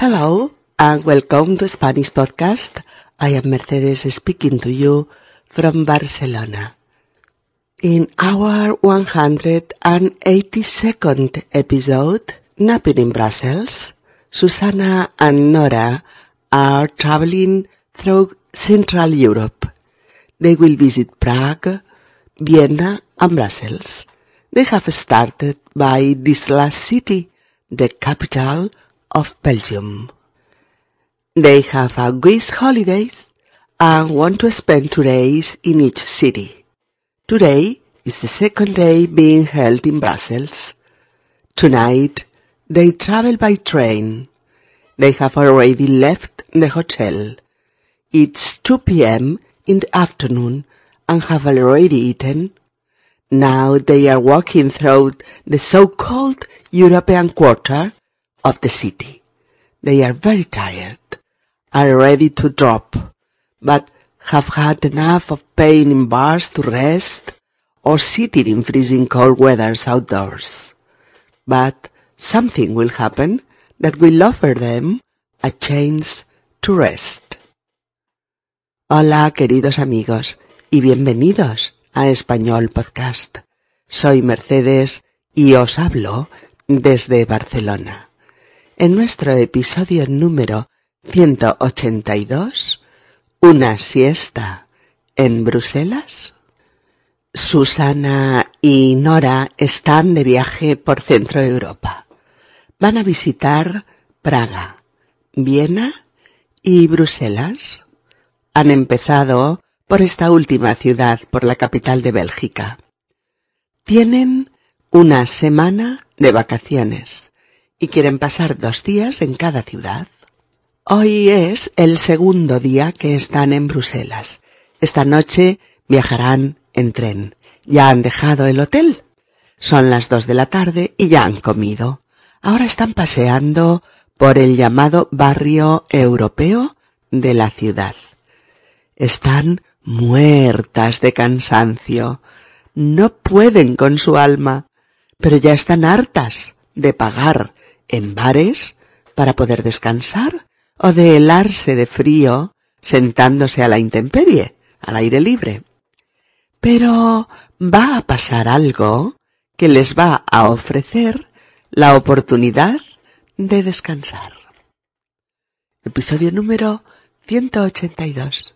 Hello and welcome to Spanish Podcast. I am Mercedes speaking to you from Barcelona. In our 182nd episode, Napping in Brussels, Susanna and Nora are traveling through Central Europe. They will visit Prague, Vienna and Brussels. They have started by this last city, the capital of Belgium. They have a week's holidays and want to spend two days in each city. Today is the second day being held in Brussels. Tonight they travel by train. They have already left the hotel. It's 2 p.m. in the afternoon and have already eaten. Now they are walking through the so-called European quarter of the city. They are very tired, are ready to drop, but have had enough of paying in bars to rest or sitting in freezing cold weathers outdoors. But something will happen that will offer them a chance to rest. Hola queridos amigos y bienvenidos a Español Podcast. Soy Mercedes y os hablo desde Barcelona. En nuestro episodio número 182, una siesta en Bruselas. Susana y Nora están de viaje por Centro Europa. Van a visitar Praga, Viena y Bruselas. Han empezado por esta última ciudad, por la capital de Bélgica. Tienen una semana de vacaciones y quieren pasar dos días en cada ciudad. Hoy es el segundo día que están en Bruselas. Esta noche viajarán en tren. Ya han dejado el hotel. Son las dos de la tarde y ya han comido. Ahora están paseando por el llamado barrio europeo de la ciudad. Están muertas de cansancio. No pueden con su alma, pero ya están hartas de pagar en bares para poder descansar o de helarse de frío sentándose a la intemperie, al aire libre. Pero va a pasar algo que les va a ofrecer la oportunidad de descansar. Episodio número 182.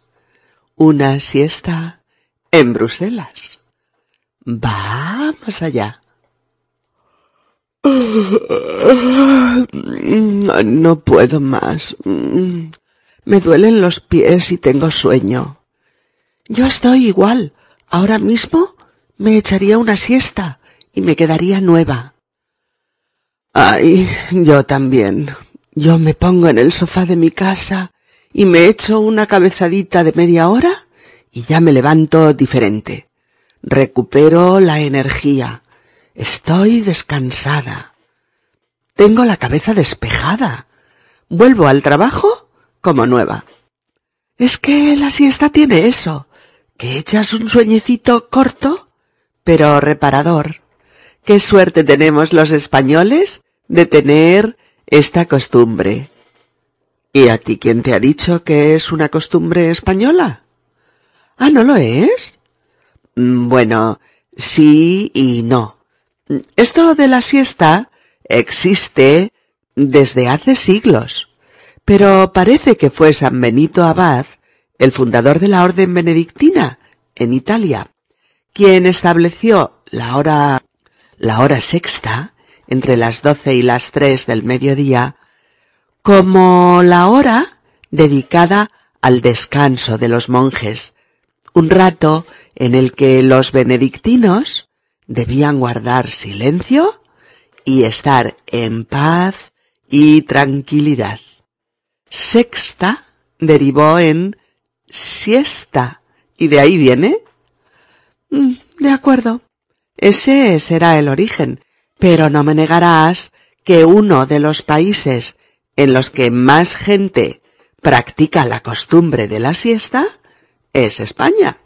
Una siesta en Bruselas. Vamos allá. No puedo más. Me duelen los pies y tengo sueño. Yo estoy igual. Ahora mismo me echaría una siesta y me quedaría nueva. Ay, yo también. Yo me pongo en el sofá de mi casa y me echo una cabezadita de media hora y ya me levanto diferente. Recupero la energía. Estoy descansada. Tengo la cabeza despejada. Vuelvo al trabajo como nueva. Es que la siesta tiene eso, que echas un sueñecito corto, pero reparador. Qué suerte tenemos los españoles de tener esta costumbre. ¿Y a ti quién te ha dicho que es una costumbre española? Ah, ¿no lo es? Mm, bueno, sí y no. Esto de la siesta existe desde hace siglos, pero parece que fue San Benito Abad, el fundador de la orden benedictina en Italia, quien estableció la hora, la hora sexta, entre las doce y las tres del mediodía, como la hora dedicada al descanso de los monjes, un rato en el que los benedictinos debían guardar silencio y estar en paz y tranquilidad. Sexta derivó en siesta y de ahí viene. Mm, de acuerdo. Ese será el origen, pero no me negarás que uno de los países en los que más gente practica la costumbre de la siesta es España.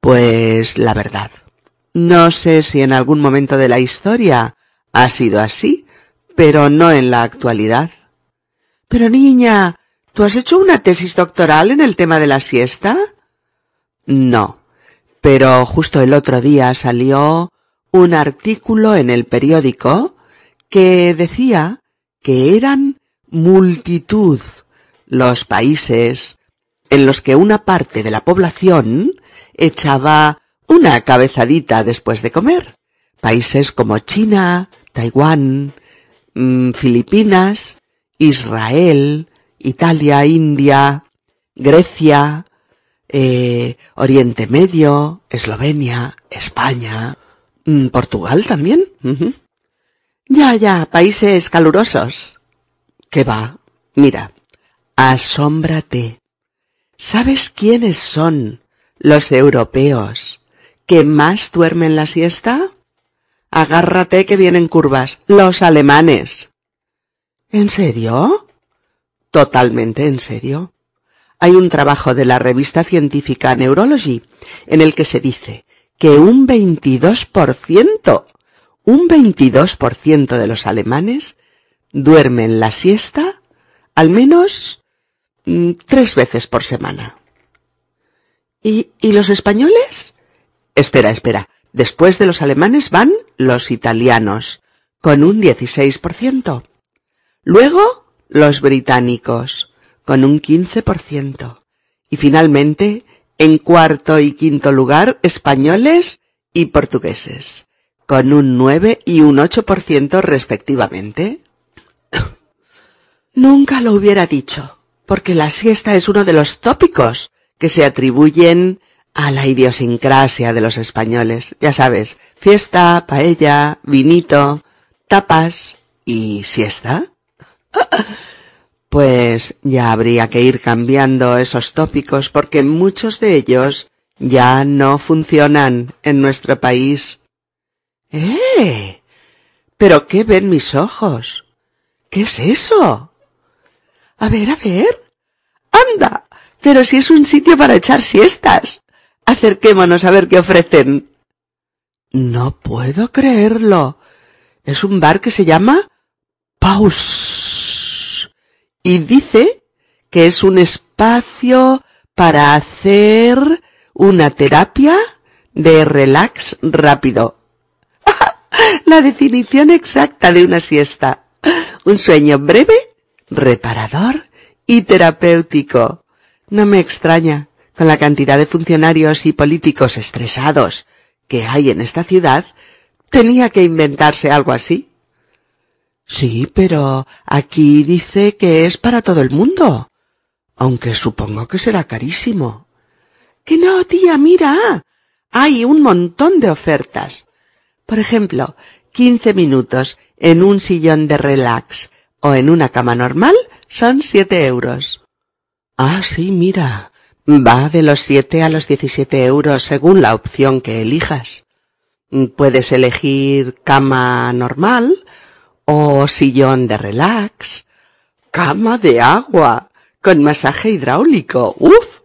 Pues la verdad, no sé si en algún momento de la historia ha sido así, pero no en la actualidad. Pero niña, ¿tú has hecho una tesis doctoral en el tema de la siesta? No, pero justo el otro día salió un artículo en el periódico que decía que eran multitud los países en los que una parte de la población echaba una cabezadita después de comer. Países como China, Taiwán, mm, Filipinas, Israel, Italia, India, Grecia, eh, Oriente Medio, Eslovenia, España, mm, Portugal también. Ya, ya, países calurosos. ¿Qué va? Mira, asómbrate. ¿Sabes quiénes son los europeos que más duermen la siesta? Agárrate que vienen curvas. Los alemanes. ¿En serio? Totalmente en serio. Hay un trabajo de la revista científica Neurology en el que se dice que un 22%, un 22% de los alemanes duermen la siesta al menos mm, tres veces por semana. ¿Y, ¿Y los españoles? Espera, espera. Después de los alemanes van los italianos, con un 16%. Luego, los británicos, con un 15%. Y finalmente, en cuarto y quinto lugar, españoles y portugueses, con un 9 y un 8% respectivamente. Nunca lo hubiera dicho, porque la siesta es uno de los tópicos que se atribuyen a la idiosincrasia de los españoles. Ya sabes, fiesta, paella, vinito, tapas y siesta. Pues ya habría que ir cambiando esos tópicos porque muchos de ellos ya no funcionan en nuestro país. ¡Eh! ¿Pero qué ven mis ojos? ¿Qué es eso? A ver, a ver. ¡Anda! Pero si es un sitio para echar siestas. Acerquémonos a ver qué ofrecen. No puedo creerlo. Es un bar que se llama Paus. Y dice que es un espacio para hacer una terapia de relax rápido. La definición exacta de una siesta. Un sueño breve, reparador y terapéutico. No me extraña con la cantidad de funcionarios y políticos estresados que hay en esta ciudad, tenía que inventarse algo así. Sí, pero aquí dice que es para todo el mundo, aunque supongo que será carísimo. Que no, tía, mira. Hay un montón de ofertas. Por ejemplo, quince minutos en un sillón de relax o en una cama normal son siete euros. Ah, sí, mira. Va de los siete a los diecisiete euros según la opción que elijas. Puedes elegir cama normal o sillón de relax, cama de agua con masaje hidráulico, uff,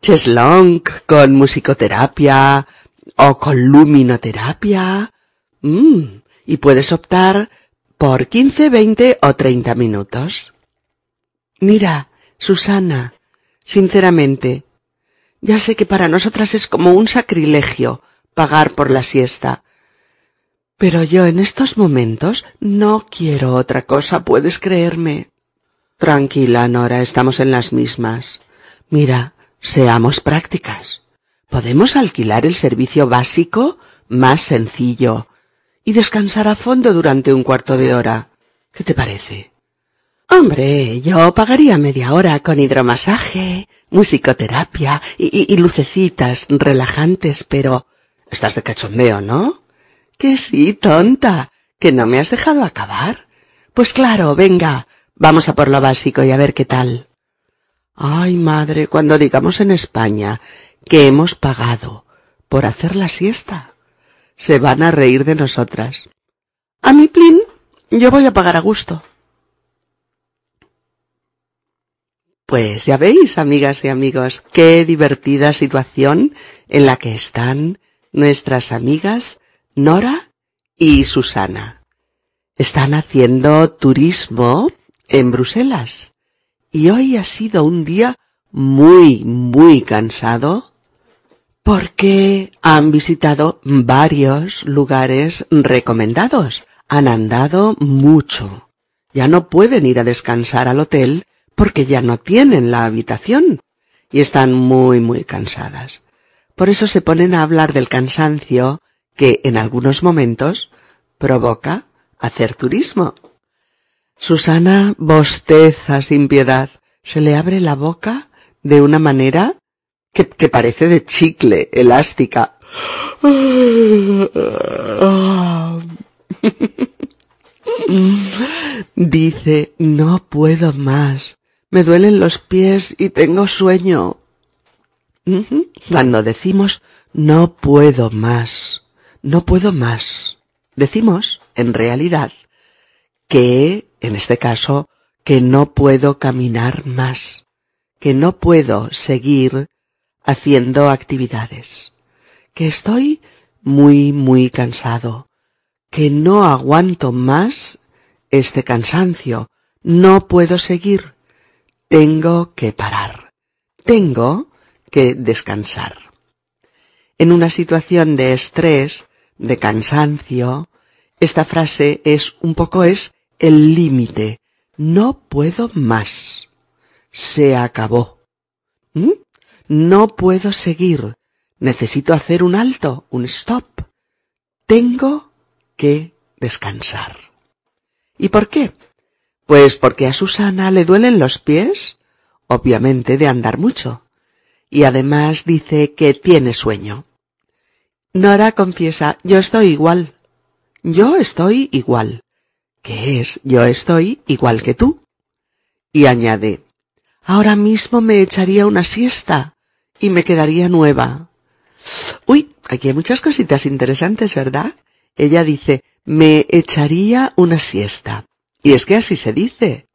cheslong con musicoterapia o con luminoterapia. Mm, y puedes optar por quince, veinte o treinta minutos. Mira, Susana, Sinceramente, ya sé que para nosotras es como un sacrilegio pagar por la siesta. Pero yo en estos momentos no quiero otra cosa, puedes creerme. Tranquila, Nora, estamos en las mismas. Mira, seamos prácticas. Podemos alquilar el servicio básico más sencillo y descansar a fondo durante un cuarto de hora. ¿Qué te parece? Hombre, yo pagaría media hora con hidromasaje, musicoterapia y, lucecitas relajantes, pero... Estás de cachondeo, ¿no? Que sí, tonta, que no me has dejado acabar. Pues claro, venga, vamos a por lo básico y a ver qué tal. Ay, madre, cuando digamos en España que hemos pagado por hacer la siesta, se van a reír de nosotras. A mi plin, yo voy a pagar a gusto. Pues ya veis, amigas y amigos, qué divertida situación en la que están nuestras amigas Nora y Susana. Están haciendo turismo en Bruselas y hoy ha sido un día muy, muy cansado porque han visitado varios lugares recomendados. Han andado mucho. Ya no pueden ir a descansar al hotel porque ya no tienen la habitación y están muy, muy cansadas. Por eso se ponen a hablar del cansancio que en algunos momentos provoca hacer turismo. Susana bosteza sin piedad. Se le abre la boca de una manera que, que parece de chicle, elástica. Dice, no puedo más. Me duelen los pies y tengo sueño. Cuando decimos no puedo más, no puedo más, decimos, en realidad, que, en este caso, que no puedo caminar más, que no puedo seguir haciendo actividades, que estoy muy, muy cansado, que no aguanto más este cansancio, no puedo seguir, tengo que parar, tengo que descansar. En una situación de estrés, de cansancio, esta frase es un poco es el límite. No puedo más. Se acabó. ¿Mm? No puedo seguir. Necesito hacer un alto, un stop. Tengo que descansar. ¿Y por qué? Pues porque a Susana le duelen los pies, obviamente de andar mucho y además dice que tiene sueño. Nora confiesa, yo estoy igual. Yo estoy igual. ¿Qué es? Yo estoy igual que tú. Y añade, ahora mismo me echaría una siesta y me quedaría nueva. Uy, aquí hay muchas cositas interesantes, ¿verdad? Ella dice, me echaría una siesta. Y es que así se dice.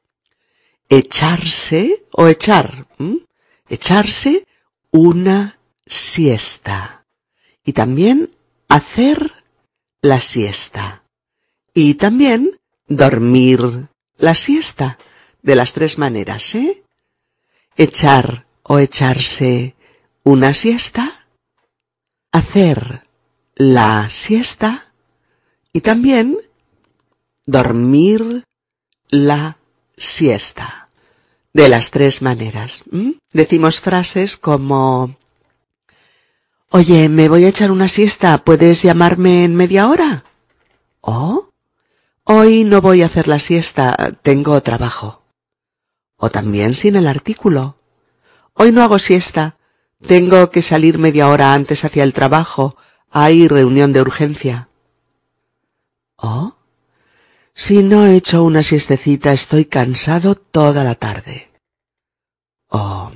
Echarse o echar. Echarse una siesta. Y también hacer la siesta. Y también dormir la siesta. De las tres maneras, ¿eh? Echar o echarse una siesta. Hacer la siesta. Y también dormir la siesta de las tres maneras. Decimos frases como Oye, me voy a echar una siesta, ¿puedes llamarme en media hora? ¿O? Hoy no voy a hacer la siesta, tengo trabajo. O también sin el artículo. Hoy no hago siesta, tengo que salir media hora antes hacia el trabajo, hay reunión de urgencia. ¿O? Si no he hecho una siestecita estoy cansado toda la tarde. Oh.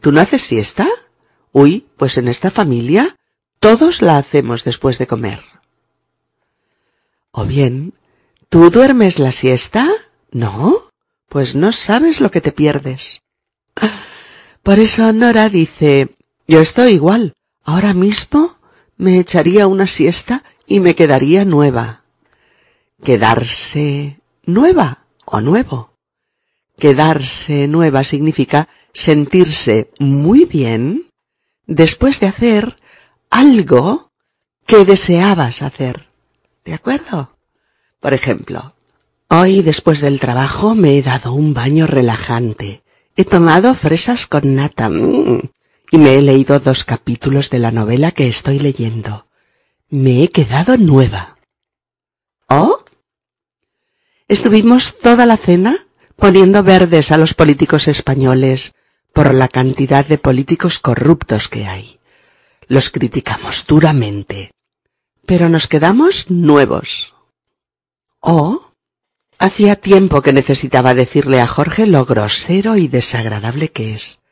¿Tú no haces siesta? Uy, pues en esta familia todos la hacemos después de comer. O bien, ¿tú duermes la siesta? No, pues no sabes lo que te pierdes. Por eso Nora dice, yo estoy igual. Ahora mismo me echaría una siesta y me quedaría nueva quedarse nueva o nuevo. Quedarse nueva significa sentirse muy bien después de hacer algo que deseabas hacer. ¿De acuerdo? Por ejemplo, hoy después del trabajo me he dado un baño relajante. He tomado fresas con nata mm, y me he leído dos capítulos de la novela que estoy leyendo. Me he quedado nueva. ¿Oh? Estuvimos toda la cena poniendo verdes a los políticos españoles por la cantidad de políticos corruptos que hay. Los criticamos duramente, pero nos quedamos nuevos. Oh, hacía tiempo que necesitaba decirle a Jorge lo grosero y desagradable que es.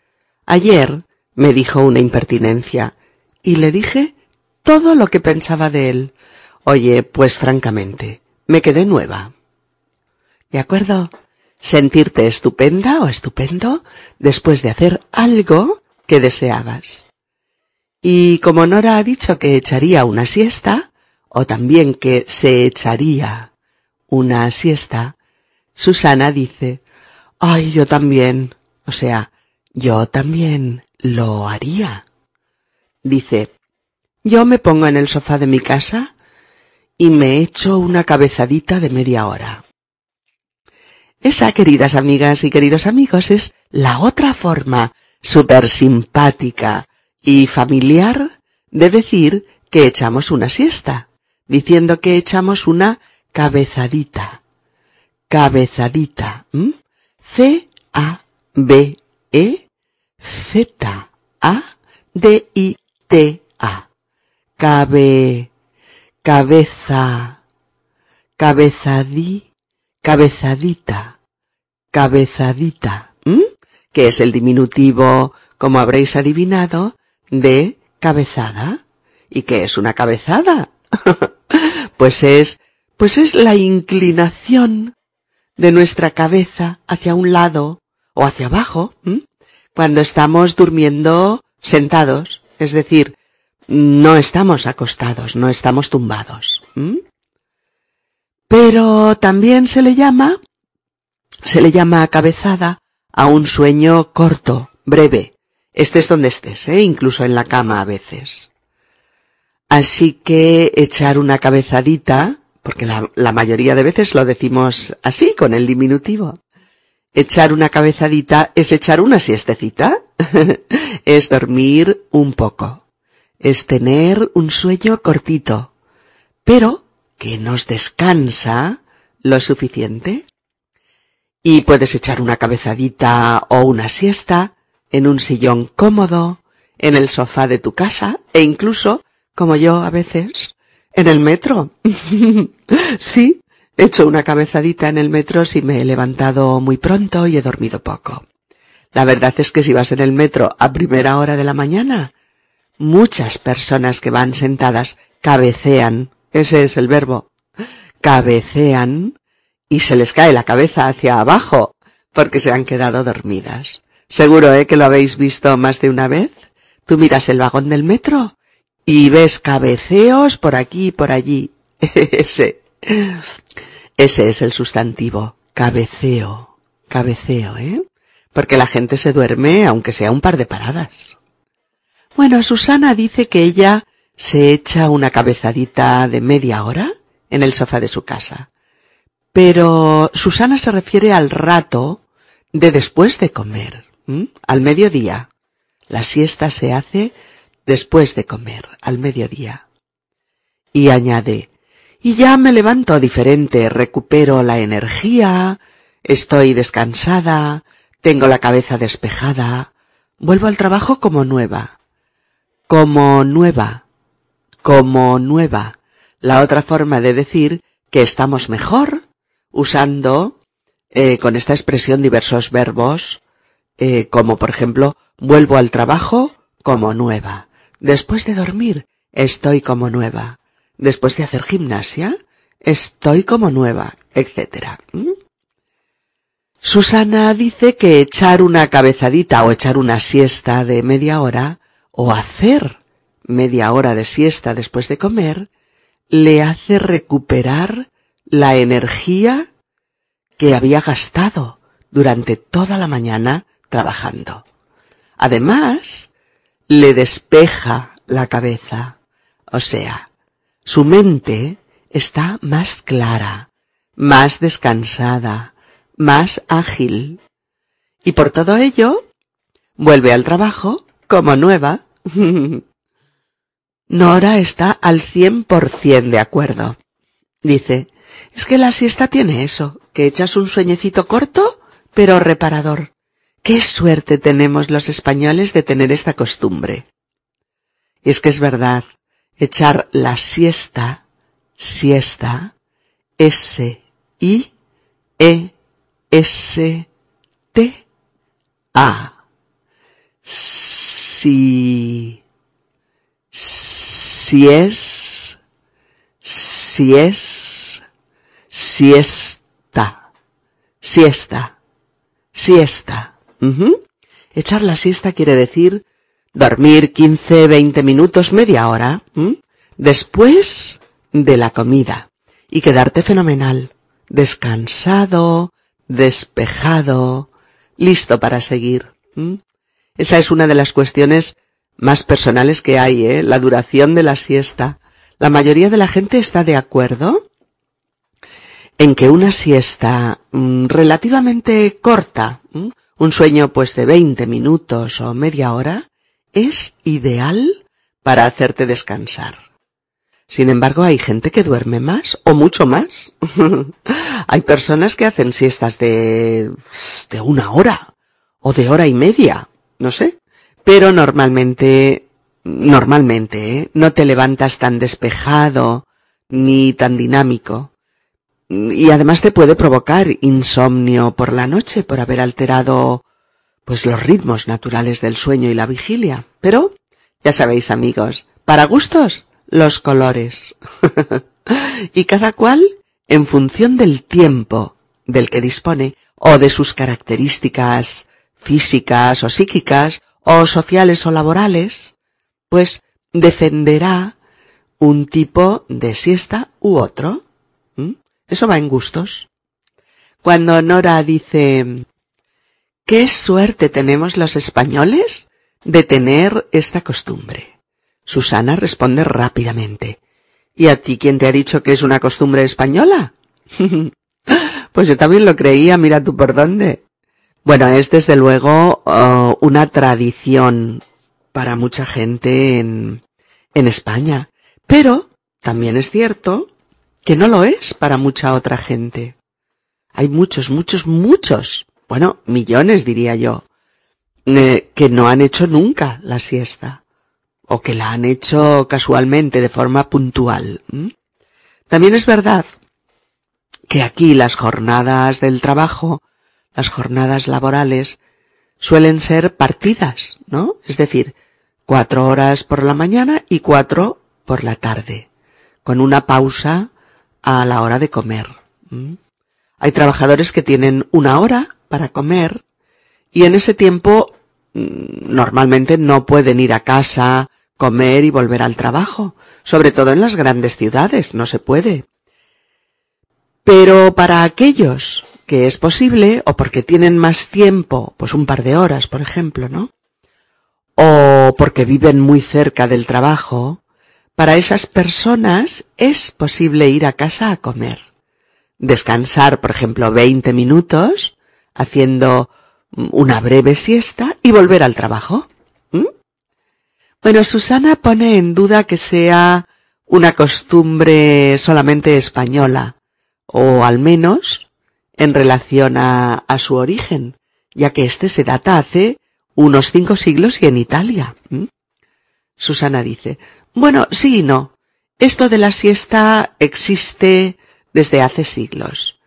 Ayer me dijo una impertinencia y le dije todo lo que pensaba de él. Oye, pues francamente, me quedé nueva. ¿De acuerdo? Sentirte estupenda o estupendo después de hacer algo que deseabas. Y como Nora ha dicho que echaría una siesta, o también que se echaría una siesta, Susana dice, Ay, yo también. O sea, yo también lo haría. Dice, yo me pongo en el sofá de mi casa y me echo una cabezadita de media hora. Esa, queridas amigas y queridos amigos, es la otra forma súper simpática y familiar de decir que echamos una siesta, diciendo que echamos una cabezadita. Cabezadita. C-A-B-E-Z-A-D-I-T-A. Cabe, cabeza, cabezadí, cabezadita, cabezadita, que es el diminutivo, como habréis adivinado, de cabezada. ¿Y qué es una cabezada? pues es, pues es la inclinación de nuestra cabeza hacia un lado o hacia abajo, cuando estamos durmiendo sentados, es decir, no estamos acostados, no estamos tumbados. Pero también se le llama, se le llama cabezada a un sueño corto, breve. Estés donde estés, ¿eh? incluso en la cama a veces. Así que echar una cabezadita, porque la, la mayoría de veces lo decimos así, con el diminutivo. Echar una cabezadita es echar una siestecita, es dormir un poco, es tener un sueño cortito, pero que nos descansa lo suficiente. Y puedes echar una cabezadita o una siesta en un sillón cómodo, en el sofá de tu casa e incluso, como yo a veces, en el metro. sí, he hecho una cabezadita en el metro si me he levantado muy pronto y he dormido poco. La verdad es que si vas en el metro a primera hora de la mañana, muchas personas que van sentadas cabecean, ese es el verbo, cabecean y se les cae la cabeza hacia abajo porque se han quedado dormidas. Seguro, ¿eh? Que lo habéis visto más de una vez. Tú miras el vagón del metro y ves cabeceos por aquí y por allí. ese. Ese es el sustantivo. Cabeceo. Cabeceo, ¿eh? Porque la gente se duerme aunque sea un par de paradas. Bueno, Susana dice que ella se echa una cabezadita de media hora en el sofá de su casa. Pero Susana se refiere al rato de después de comer. Al mediodía. La siesta se hace después de comer, al mediodía. Y añade, y ya me levanto diferente, recupero la energía, estoy descansada, tengo la cabeza despejada, vuelvo al trabajo como nueva. Como nueva. Como nueva. La otra forma de decir que estamos mejor, usando eh, con esta expresión diversos verbos eh, como por ejemplo, vuelvo al trabajo como nueva. Después de dormir, estoy como nueva. Después de hacer gimnasia, estoy como nueva, etc. Susana dice que echar una cabezadita o echar una siesta de media hora o hacer media hora de siesta después de comer le hace recuperar la energía que había gastado durante toda la mañana trabajando. Además, le despeja la cabeza. O sea, su mente está más clara, más descansada, más ágil. Y por todo ello, vuelve al trabajo como nueva. Nora está al cien por cien de acuerdo. Dice, es que la siesta tiene eso, que echas un sueñecito corto, pero reparador. Qué suerte tenemos los españoles de tener esta costumbre. Es que es verdad, echar la siesta, siesta, S, I, E, S, T, A. Si, si es, si es, siesta, siesta, siesta. Echar la siesta quiere decir dormir 15, 20 minutos, media hora, después de la comida y quedarte fenomenal, descansado, despejado, listo para seguir. Esa es una de las cuestiones más personales que hay, ¿eh? La duración de la siesta. La mayoría de la gente está de acuerdo en que una siesta mm, relativamente corta, un sueño pues de 20 minutos o media hora, es ideal para hacerte descansar. Sin embargo, hay gente que duerme más o mucho más. hay personas que hacen siestas de, de una hora o de hora y media, no sé. Pero normalmente, normalmente, ¿eh? no te levantas tan despejado ni tan dinámico. Y además te puede provocar insomnio por la noche por haber alterado pues los ritmos naturales del sueño y la vigilia. Pero, ya sabéis amigos, para gustos, los colores. y cada cual en función del tiempo del que dispone o de sus características físicas o psíquicas o sociales o laborales, pues defenderá un tipo de siesta u otro. ¿Mm? Eso va en gustos. Cuando Nora dice, ¿qué suerte tenemos los españoles de tener esta costumbre? Susana responde rápidamente. ¿Y a ti quién te ha dicho que es una costumbre española? pues yo también lo creía, mira tú por dónde. Bueno, es desde luego oh, una tradición para mucha gente en, en España. Pero también es cierto que no lo es para mucha otra gente. Hay muchos, muchos, muchos, bueno, millones diría yo, eh, que no han hecho nunca la siesta o que la han hecho casualmente de forma puntual. También es verdad que aquí las jornadas del trabajo, las jornadas laborales, suelen ser partidas, ¿no? Es decir, cuatro horas por la mañana y cuatro por la tarde, con una pausa a la hora de comer. Hay trabajadores que tienen una hora para comer y en ese tiempo normalmente no pueden ir a casa comer y volver al trabajo, sobre todo en las grandes ciudades, no se puede. Pero para aquellos que es posible, o porque tienen más tiempo, pues un par de horas, por ejemplo, ¿no? O porque viven muy cerca del trabajo, para esas personas es posible ir a casa a comer. Descansar, por ejemplo, 20 minutos, haciendo una breve siesta y volver al trabajo. Bueno, Susana pone en duda que sea una costumbre solamente española, o al menos en relación a, su origen, ya que éste se data hace unos cinco siglos y en Italia. Susana dice, bueno, sí y no. Esto de la siesta existe desde hace siglos.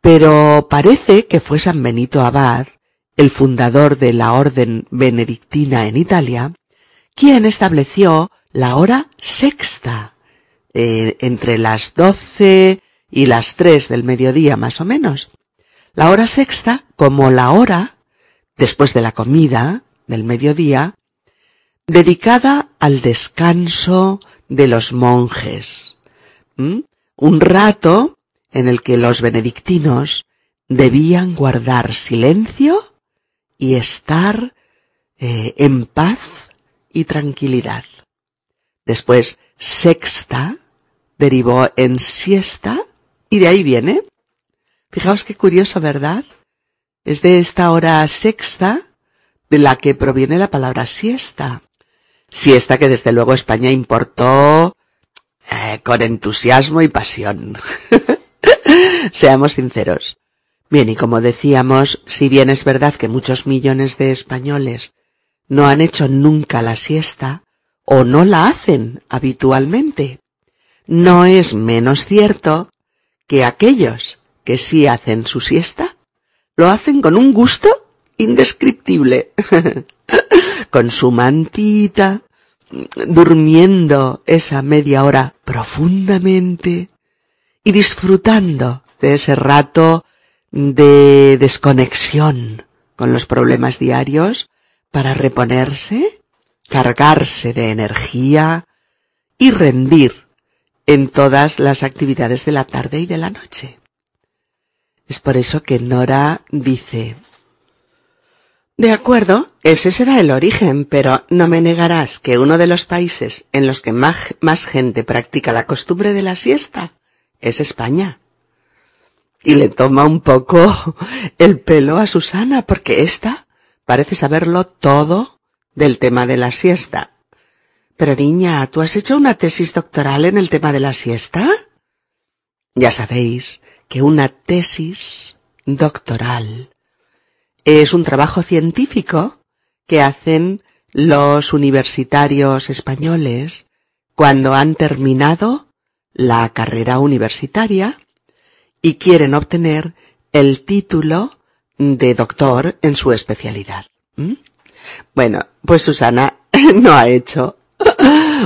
Pero parece que fue San Benito Abad, el fundador de la orden benedictina en Italia, quien estableció la hora sexta, eh, entre las doce y las tres del mediodía más o menos. La hora sexta como la hora, después de la comida del mediodía, dedicada al descanso de los monjes. Un rato en el que los benedictinos debían guardar silencio y estar eh, en paz y tranquilidad. Después, sexta derivó en siesta y de ahí viene. Fijaos qué curioso, ¿verdad? Es de esta hora sexta de la que proviene la palabra siesta. Siesta que desde luego España importó eh, con entusiasmo y pasión. Seamos sinceros. Bien, y como decíamos, si bien es verdad que muchos millones de españoles no han hecho nunca la siesta o no la hacen habitualmente. No es menos cierto que aquellos que sí hacen su siesta lo hacen con un gusto indescriptible, con su mantita, durmiendo esa media hora profundamente y disfrutando de ese rato de desconexión con los problemas diarios para reponerse, cargarse de energía y rendir en todas las actividades de la tarde y de la noche. Es por eso que Nora dice, De acuerdo, ese será el origen, pero no me negarás que uno de los países en los que más, gente practica la costumbre de la siesta es España. Y le toma un poco el pelo a Susana, porque ésta parece saberlo todo del tema de la siesta. Pero niña, ¿tú has hecho una tesis doctoral en el tema de la siesta? Ya sabéis que una tesis doctoral es un trabajo científico que hacen los universitarios españoles cuando han terminado la carrera universitaria y quieren obtener el título de doctor en su especialidad. ¿Mm? Bueno, pues Susana no ha hecho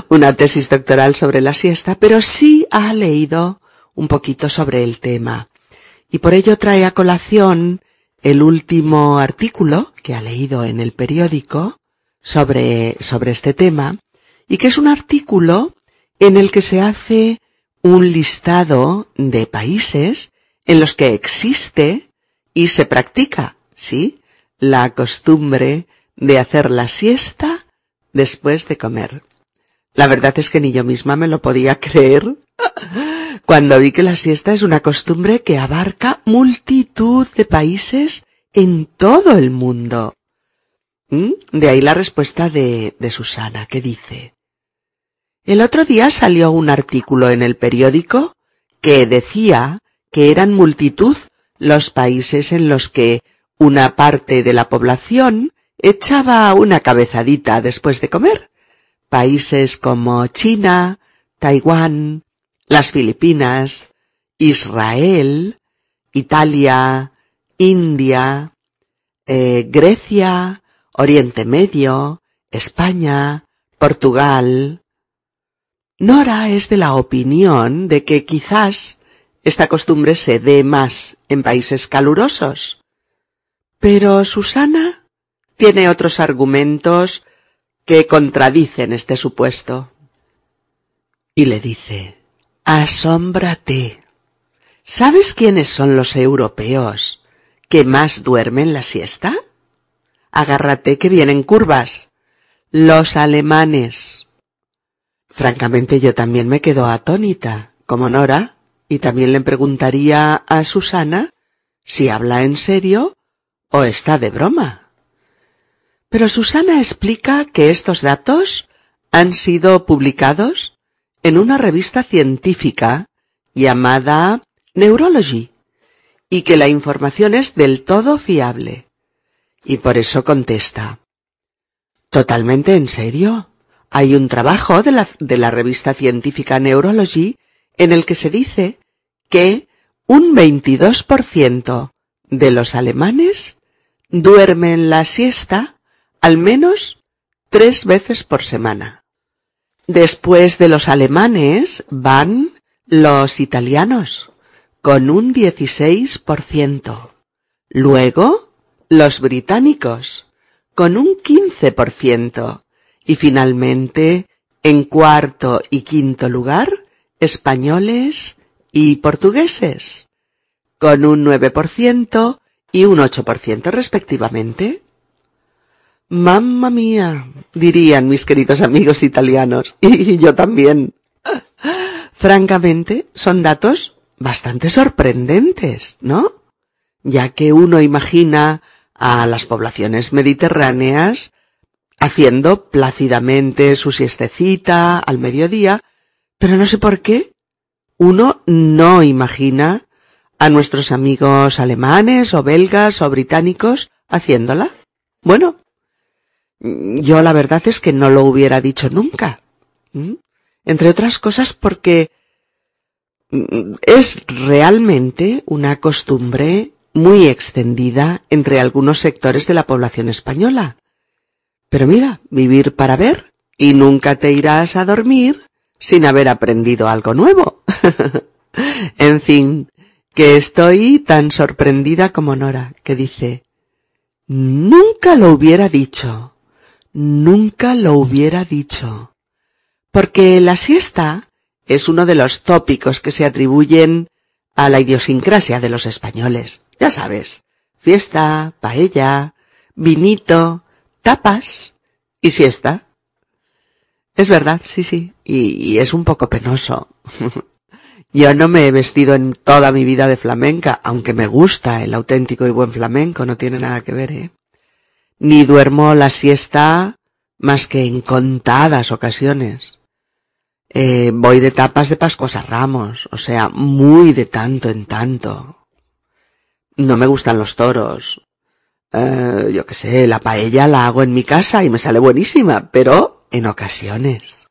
una tesis doctoral sobre la siesta, pero sí ha leído un poquito sobre el tema. Y por ello trae a colación el último artículo que ha leído en el periódico sobre, sobre este tema, y que es un artículo en el que se hace un listado de países en los que existe y se practica, ¿sí? La costumbre de hacer la siesta después de comer. La verdad es que ni yo misma me lo podía creer cuando vi que la siesta es una costumbre que abarca multitud de países en todo el mundo. ¿Mm? De ahí la respuesta de, de Susana, que dice, el otro día salió un artículo en el periódico que decía que eran multitud los países en los que una parte de la población echaba una cabezadita después de comer. Países como China, Taiwán, las Filipinas, Israel, Italia, India, eh, Grecia, Oriente Medio, España, Portugal. Nora es de la opinión de que quizás esta costumbre se dé más en países calurosos. Pero Susana tiene otros argumentos que contradicen este supuesto. Y le dice, Asómbrate. ¿Sabes quiénes son los europeos que más duermen la siesta? Agárrate que vienen curvas. Los alemanes. Francamente yo también me quedo atónita, como Nora, y también le preguntaría a Susana si habla en serio o está de broma. Pero Susana explica que estos datos han sido publicados en una revista científica llamada Neurology y que la información es del todo fiable. Y por eso contesta. Totalmente en serio. Hay un trabajo de la, de la revista científica Neurology en el que se dice que un 22% de los alemanes duermen la siesta al menos tres veces por semana. Después de los alemanes van los italianos, con un 16%. Luego, los británicos, con un 15%. Y finalmente, en cuarto y quinto lugar, españoles y portugueses, con un 9% y un 8% respectivamente. Mamma mía, dirían mis queridos amigos italianos, y yo también. Francamente, son datos bastante sorprendentes, ¿no? Ya que uno imagina a las poblaciones mediterráneas haciendo plácidamente su siestecita al mediodía, pero no sé por qué uno no imagina a nuestros amigos alemanes o belgas o británicos haciéndola. Bueno, yo la verdad es que no lo hubiera dicho nunca. Entre otras cosas porque es realmente una costumbre muy extendida entre algunos sectores de la población española. Pero mira, vivir para ver y nunca te irás a dormir sin haber aprendido algo nuevo. en fin, que estoy tan sorprendida como Nora, que dice, nunca lo hubiera dicho. Nunca lo hubiera dicho. Porque la siesta es uno de los tópicos que se atribuyen a la idiosincrasia de los españoles. Ya sabes, fiesta, paella, vinito, tapas y siesta. Es verdad, sí, sí, y, es un poco penoso. Yo no me he vestido en toda mi vida de flamenca, aunque me gusta el auténtico y buen flamenco, no tiene nada que ver, ¿eh? Ni duermo la siesta más que en contadas ocasiones. Eh, voy de tapas de Pascuas a Ramos, o sea, muy de tanto en tanto. No me gustan los toros. Eh, yo qué sé, la paella la hago en mi casa y me sale buenísima, pero en ocasiones.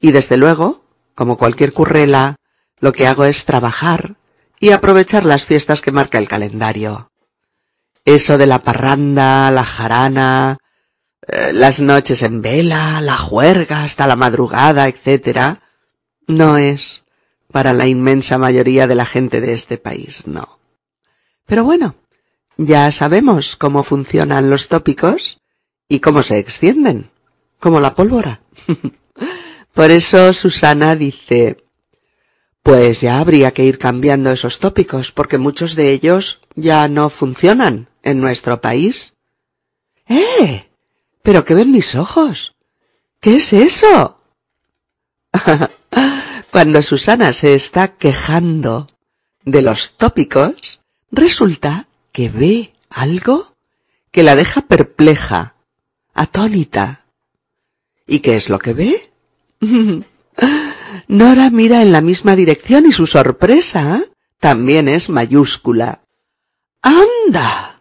Y desde luego, como cualquier currela, lo que hago es trabajar y aprovechar las fiestas que marca el calendario. Eso de la parranda, la jarana, eh, las noches en vela, la juerga hasta la madrugada, etc., no es para la inmensa mayoría de la gente de este país, no. Pero bueno, ya sabemos cómo funcionan los tópicos y cómo se extienden, como la pólvora. Por eso Susana dice, pues ya habría que ir cambiando esos tópicos, porque muchos de ellos ya no funcionan en nuestro país. ¡Eh! ¿Pero qué ven mis ojos? ¿Qué es eso? Cuando Susana se está quejando de los tópicos, resulta que ve algo que la deja perpleja, atónita. ¿Y qué es lo que ve? Nora mira en la misma dirección y su sorpresa también es mayúscula. ¡Anda!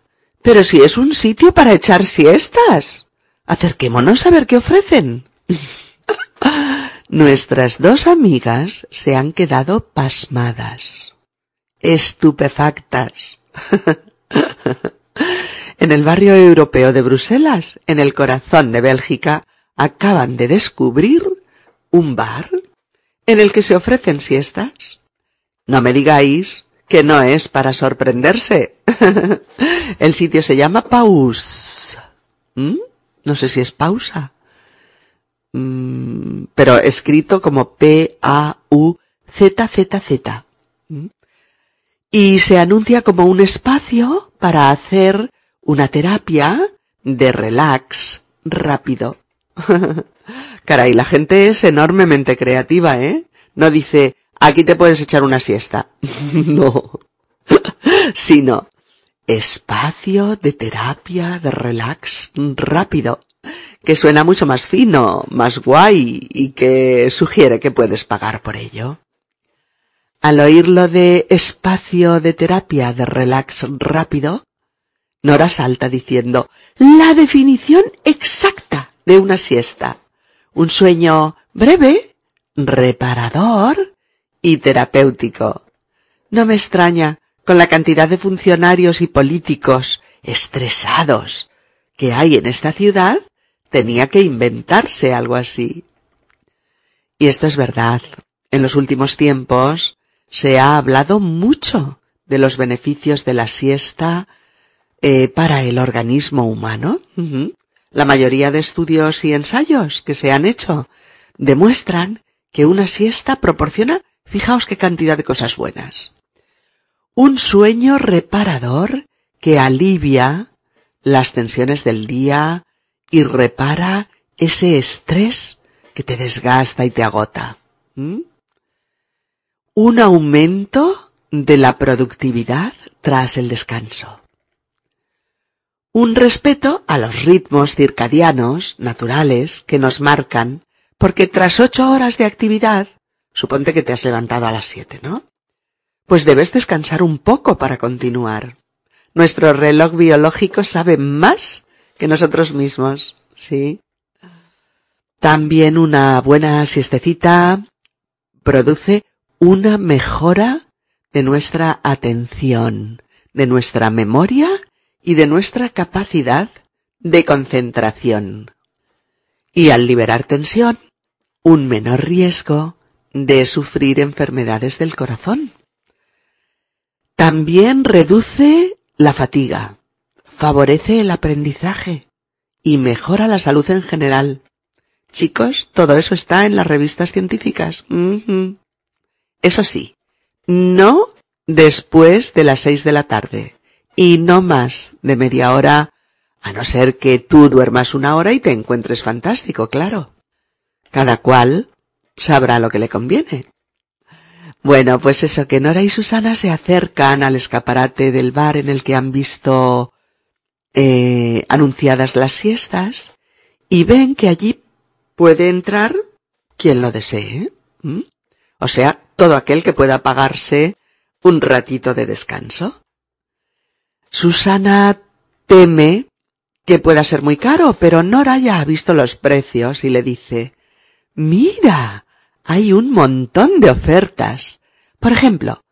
Pero si es un sitio para echar siestas. Acerquémonos a ver qué ofrecen. Nuestras dos amigas se han quedado pasmadas, estupefactas. en el barrio europeo de Bruselas, en el corazón de Bélgica, acaban de descubrir un bar en el que se ofrecen siestas. No me digáis que no es para sorprenderse. el sitio se llama Paus. ¿Mm? No sé si es pausa. Mm, pero escrito como P-A-U-Z-Z-Z. ¿Mm? Y se anuncia como un espacio para hacer una terapia de relax rápido. Caray, la gente es enormemente creativa, ¿eh? No dice, aquí te puedes echar una siesta. no. Sino, espacio de terapia de relax rápido, que suena mucho más fino, más guay y que sugiere que puedes pagar por ello. Al oír lo de espacio de terapia de relax rápido, Nora salta diciendo la definición exacta de una siesta. Un sueño breve, reparador y terapéutico. No me extraña, con la cantidad de funcionarios y políticos estresados que hay en esta ciudad, tenía que inventarse algo así. Y esto es verdad. En los últimos tiempos se ha hablado mucho de los beneficios de la siesta eh, para el organismo humano. La mayoría de estudios y ensayos que se han hecho demuestran que una siesta proporciona, fijaos qué cantidad de cosas buenas un sueño reparador que alivia las tensiones del día y repara ese estrés que te desgasta y te agota. ¿Mm? Un aumento de la productividad tras el descanso. Un respeto a los ritmos circadianos naturales que nos marcan, porque tras ocho horas de actividad, suponte que te has levantado a las siete, ¿no? pues debes descansar un poco para continuar. Nuestro reloj biológico sabe más que nosotros mismos, ¿sí? También una buena siestecita produce una mejora de nuestra atención, de nuestra memoria y de nuestra capacidad de concentración. Y al liberar tensión, un menor riesgo de sufrir enfermedades del corazón. También reduce la fatiga, favorece el aprendizaje y mejora la salud en general. Chicos, todo eso está en las revistas científicas. Eso sí, no después de las seis de la tarde y no más de media hora A no ser que tú duermas una hora y te encuentres fantástico, claro. Cada cual sabrá lo que le conviene. Bueno, pues eso, que Nora y Susana se acercan al escaparate del bar en el que han visto eh, anunciadas las siestas y ven que allí puede entrar quien lo desee. O sea, todo aquel que pueda pagarse un ratito de descanso. Susana teme que pueda ser muy caro, pero Nora ya ha visto los precios y le dice, mira, hay un montón de ofertas. Por ejemplo,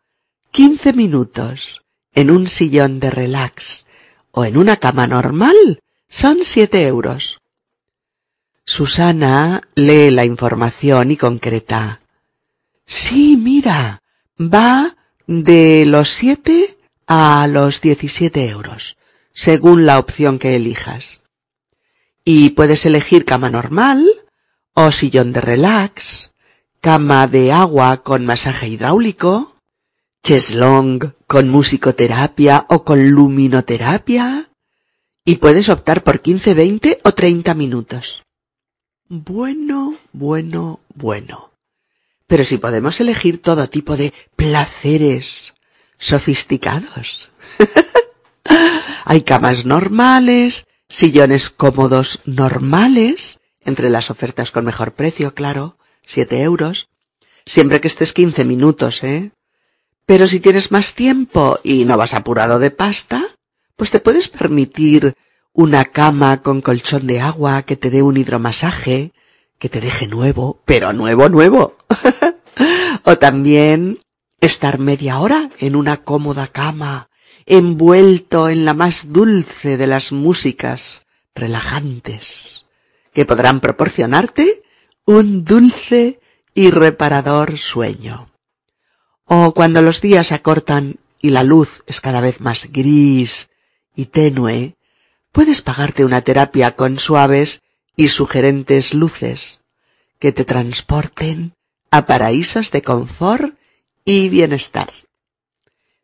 quince minutos en un sillón de relax o en una cama normal son siete euros. Susana lee la información y concreta. Sí, mira, va de los siete a los diecisiete euros, según la opción que elijas. Y puedes elegir cama normal, o sillón de relax, cama de agua con masaje hidráulico, cheslong con musicoterapia o con luminoterapia, y puedes optar por 15, 20 o 30 minutos. Bueno, bueno, bueno. Pero si podemos elegir todo tipo de placeres sofisticados. Hay camas normales, sillones cómodos normales, entre las ofertas con mejor precio, claro, siete euros, siempre que estés quince minutos, ¿eh? Pero si tienes más tiempo y no vas apurado de pasta, pues te puedes permitir una cama con colchón de agua que te dé un hidromasaje, que te deje nuevo, pero nuevo, nuevo. o también estar media hora en una cómoda cama, envuelto en la más dulce de las músicas relajantes, que podrán proporcionarte un dulce y reparador sueño. O cuando los días acortan y la luz es cada vez más gris y tenue, puedes pagarte una terapia con suaves y sugerentes luces que te transporten a paraísos de confort y bienestar.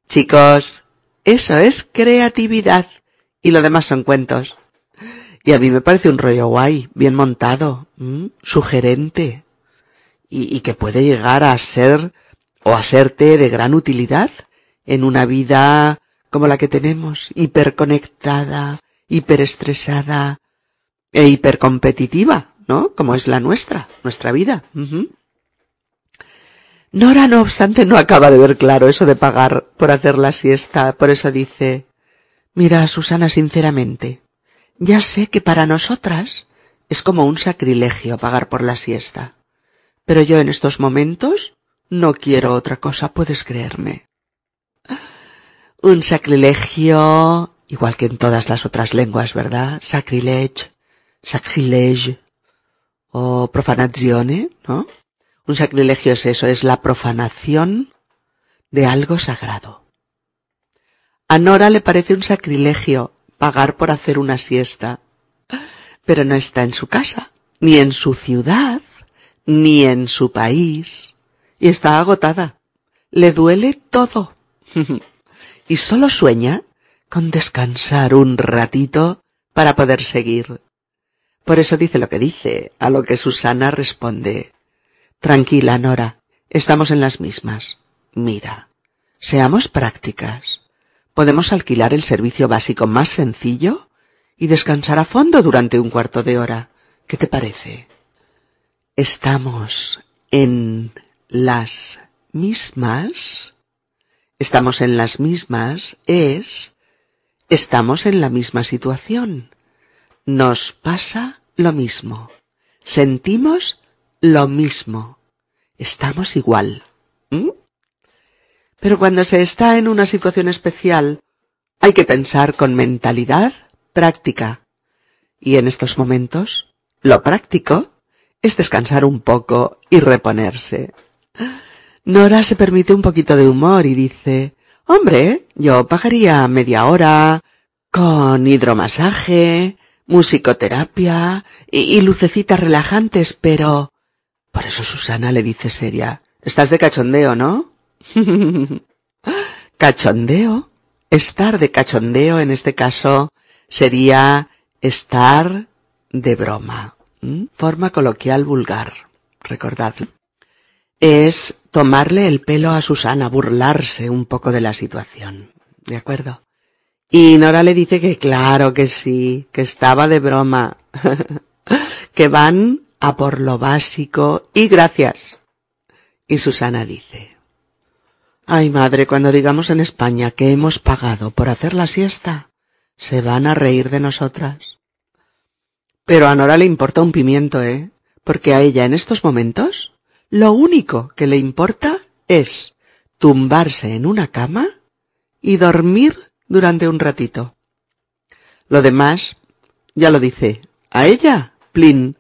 Chicos, eso es creatividad y lo demás son cuentos. Y a mí me parece un rollo guay, bien montado, sugerente, y, que puede llegar a ser o a serte de gran utilidad en una vida como la que tenemos, hiperconectada, hiperestresada e hipercompetitiva, ¿no? Como es la nuestra, nuestra vida. Nora, no obstante, no acaba de ver claro eso de pagar por hacer la siesta, por eso dice, mira, Susana, sinceramente, ya sé que para nosotras es como un sacrilegio pagar por la siesta. Pero yo en estos momentos no quiero otra cosa, puedes creerme. Un sacrilegio, igual que en todas las otras lenguas, ¿verdad? Sacrilege, sacrilege, o profanazione, ¿no? Un sacrilegio es eso, es la profanación de algo sagrado. A Nora le parece un sacrilegio pagar por hacer una siesta, pero no está en su casa, ni en su ciudad, ni en su país, y está agotada. Le duele todo. y solo sueña con descansar un ratito para poder seguir. Por eso dice lo que dice, a lo que Susana responde. Tranquila, Nora, estamos en las mismas. Mira, seamos prácticas. Podemos alquilar el servicio básico más sencillo y descansar a fondo durante un cuarto de hora. ¿Qué te parece? Estamos en las mismas. Estamos en las mismas es estamos en la misma situación. Nos pasa lo mismo. Sentimos lo mismo. Estamos igual. ¿Mm? Pero cuando se está en una situación especial, hay que pensar con mentalidad práctica. Y en estos momentos, lo práctico es descansar un poco y reponerse. Nora se permite un poquito de humor y dice, hombre, yo pagaría media hora con hidromasaje, musicoterapia y, y lucecitas relajantes, pero... Por eso Susana le dice seria, estás de cachondeo, ¿no? cachondeo. Estar de cachondeo en este caso sería estar de broma. Forma coloquial vulgar. Recordad. Es tomarle el pelo a Susana, burlarse un poco de la situación. ¿De acuerdo? Y Nora le dice que claro que sí, que estaba de broma, que van a por lo básico y gracias. Y Susana dice, Ay madre, cuando digamos en España que hemos pagado por hacer la siesta, se van a reír de nosotras. Pero a Nora le importa un pimiento, ¿eh? Porque a ella en estos momentos lo único que le importa es tumbarse en una cama y dormir durante un ratito. Lo demás, ya lo dice, a ella, plin.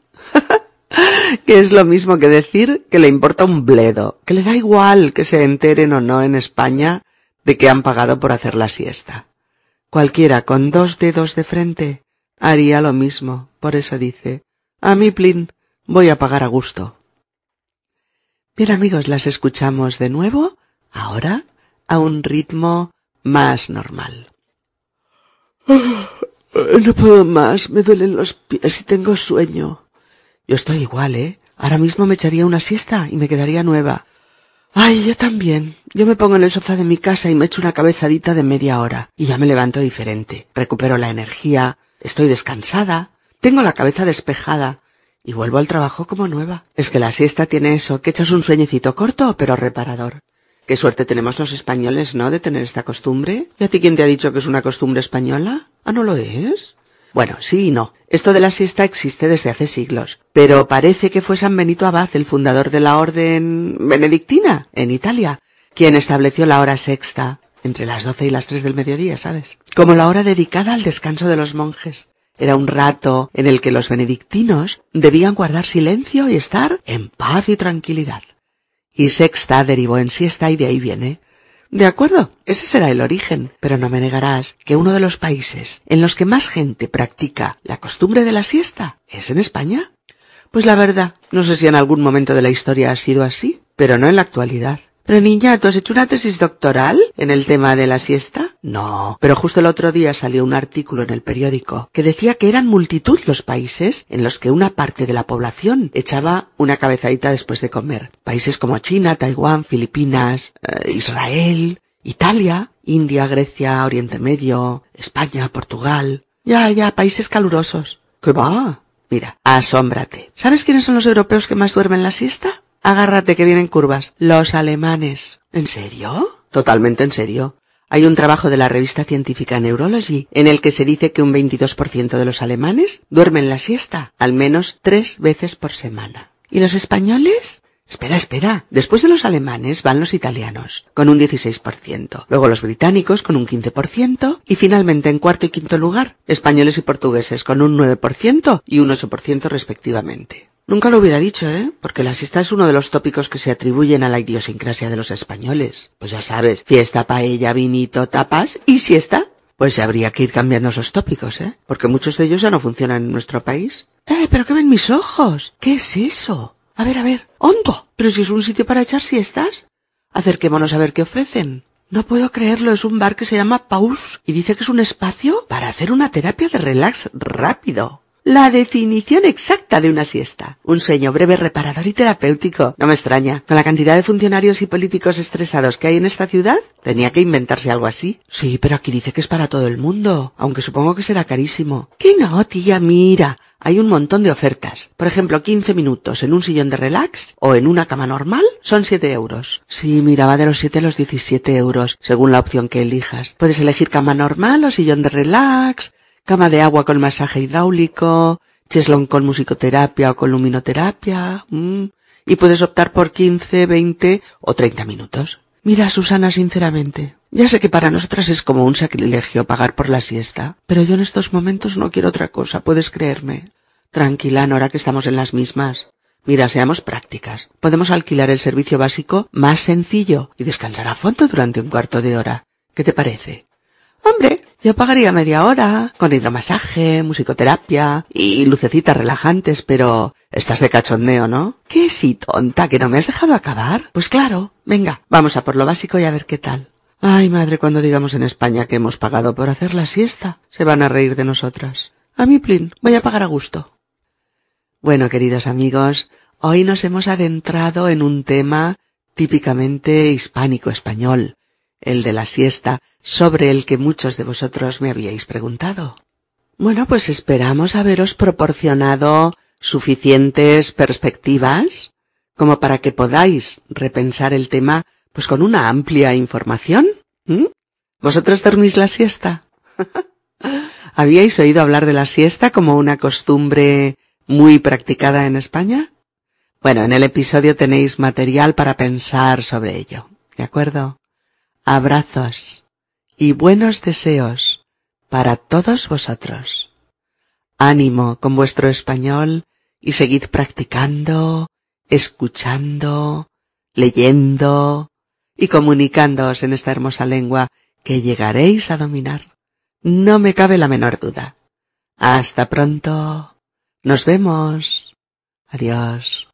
que es lo mismo que decir que le importa un bledo, que le da igual que se enteren o no en España de que han pagado por hacer la siesta. Cualquiera con dos dedos de frente haría lo mismo, por eso dice, a mí, Plin, voy a pagar a gusto. Bien amigos, las escuchamos de nuevo, ahora, a un ritmo más normal. No puedo más, me duelen los pies y tengo sueño. Yo estoy igual, ¿eh? Ahora mismo me echaría una siesta y me quedaría nueva. Ay, yo también. Yo me pongo en el sofá de mi casa y me echo una cabezadita de media hora y ya me levanto diferente. Recupero la energía, estoy descansada, tengo la cabeza despejada y vuelvo al trabajo como nueva. Es que la siesta tiene eso, que echas un sueñecito corto pero reparador. Qué suerte tenemos los españoles, ¿no?, de tener esta costumbre. ¿Y a ti quién te ha dicho que es una costumbre española? ¿Ah, no lo es? Bueno, sí y no. Esto de la siesta existe desde hace siglos, pero parece que fue San Benito Abad, el fundador de la orden benedictina, en Italia, quien estableció la hora sexta, entre las doce y las tres del mediodía, ¿sabes? Como la hora dedicada al descanso de los monjes. Era un rato en el que los benedictinos debían guardar silencio y estar en paz y tranquilidad. Y sexta derivó en siesta y de ahí viene. De acuerdo, ese será el origen, pero no me negarás que uno de los países en los que más gente practica la costumbre de la siesta es en España. Pues la verdad, no sé si en algún momento de la historia ha sido así, pero no en la actualidad. Pero niña, ¿tú has hecho una tesis doctoral en el tema de la siesta? No, pero justo el otro día salió un artículo en el periódico que decía que eran multitud los países en los que una parte de la población echaba una cabezadita después de comer. Países como China, Taiwán, Filipinas, eh, Israel, Italia, India, Grecia, Oriente Medio, España, Portugal. Ya, ya, países calurosos. ¿Qué va? Mira, asómbrate. ¿Sabes quiénes son los europeos que más duermen la siesta? Agárrate que vienen curvas. Los alemanes. ¿En serio? Totalmente en serio. Hay un trabajo de la revista científica Neurology en el que se dice que un 22% de los alemanes duermen la siesta al menos tres veces por semana. ¿Y los españoles? Espera, espera. Después de los alemanes van los italianos, con un 16%. Luego los británicos, con un 15%. Y finalmente, en cuarto y quinto lugar, españoles y portugueses, con un 9% y un 8% respectivamente. Nunca lo hubiera dicho, ¿eh? Porque la siesta es uno de los tópicos que se atribuyen a la idiosincrasia de los españoles. Pues ya sabes, fiesta, paella, vinito, tapas y siesta. Pues habría que ir cambiando esos tópicos, ¿eh? Porque muchos de ellos ya no funcionan en nuestro país. ¡Eh, pero qué ven mis ojos! ¿Qué es eso? A ver, a ver, hondo. Pero si es un sitio para echar siestas. Acerquémonos a ver qué ofrecen. No puedo creerlo, es un bar que se llama Paus y dice que es un espacio para hacer una terapia de relax rápido. La definición exacta de una siesta. Un sueño breve, reparador y terapéutico. No me extraña. Con la cantidad de funcionarios y políticos estresados que hay en esta ciudad, tenía que inventarse algo así. Sí, pero aquí dice que es para todo el mundo, aunque supongo que será carísimo. ¿Qué no, tía? Mira, hay un montón de ofertas. Por ejemplo, 15 minutos en un sillón de relax o en una cama normal son 7 euros. Sí, mira, va de los 7 a los 17 euros, según la opción que elijas. Puedes elegir cama normal o sillón de relax, cama de agua con masaje hidráulico, cheslón con musicoterapia o con luminoterapia, mm, y puedes optar por 15, 20 o 30 minutos. Mira, Susana, sinceramente, ya sé que para nosotras es como un sacrilegio pagar por la siesta, pero yo en estos momentos no quiero otra cosa, puedes creerme. Tranquila, Nora, que estamos en las mismas. Mira, seamos prácticas. Podemos alquilar el servicio básico más sencillo y descansar a fondo durante un cuarto de hora. ¿Qué te parece? Hombre, yo pagaría media hora, con hidromasaje, musicoterapia y lucecitas relajantes, pero estás de cachondeo, ¿no? ¿Qué sí, tonta, que no me has dejado acabar? Pues claro, venga, vamos a por lo básico y a ver qué tal. Ay, madre, cuando digamos en España que hemos pagado por hacer la siesta, se van a reír de nosotras. A mí, plin, voy a pagar a gusto. Bueno, queridos amigos, hoy nos hemos adentrado en un tema típicamente hispánico español, el de la siesta, sobre el que muchos de vosotros me habíais preguntado. Bueno, pues esperamos haberos proporcionado suficientes perspectivas como para que podáis repensar el tema pues con una amplia información. ¿Vosotros dormís la siesta? ¿Habíais oído hablar de la siesta como una costumbre muy practicada en España? Bueno, en el episodio tenéis material para pensar sobre ello, ¿de acuerdo? Abrazos y buenos deseos para todos vosotros. Ánimo con vuestro español y seguid practicando, escuchando, leyendo y comunicándoos en esta hermosa lengua que llegaréis a dominar. No me cabe la menor duda. Hasta pronto. Nos vemos. Adiós.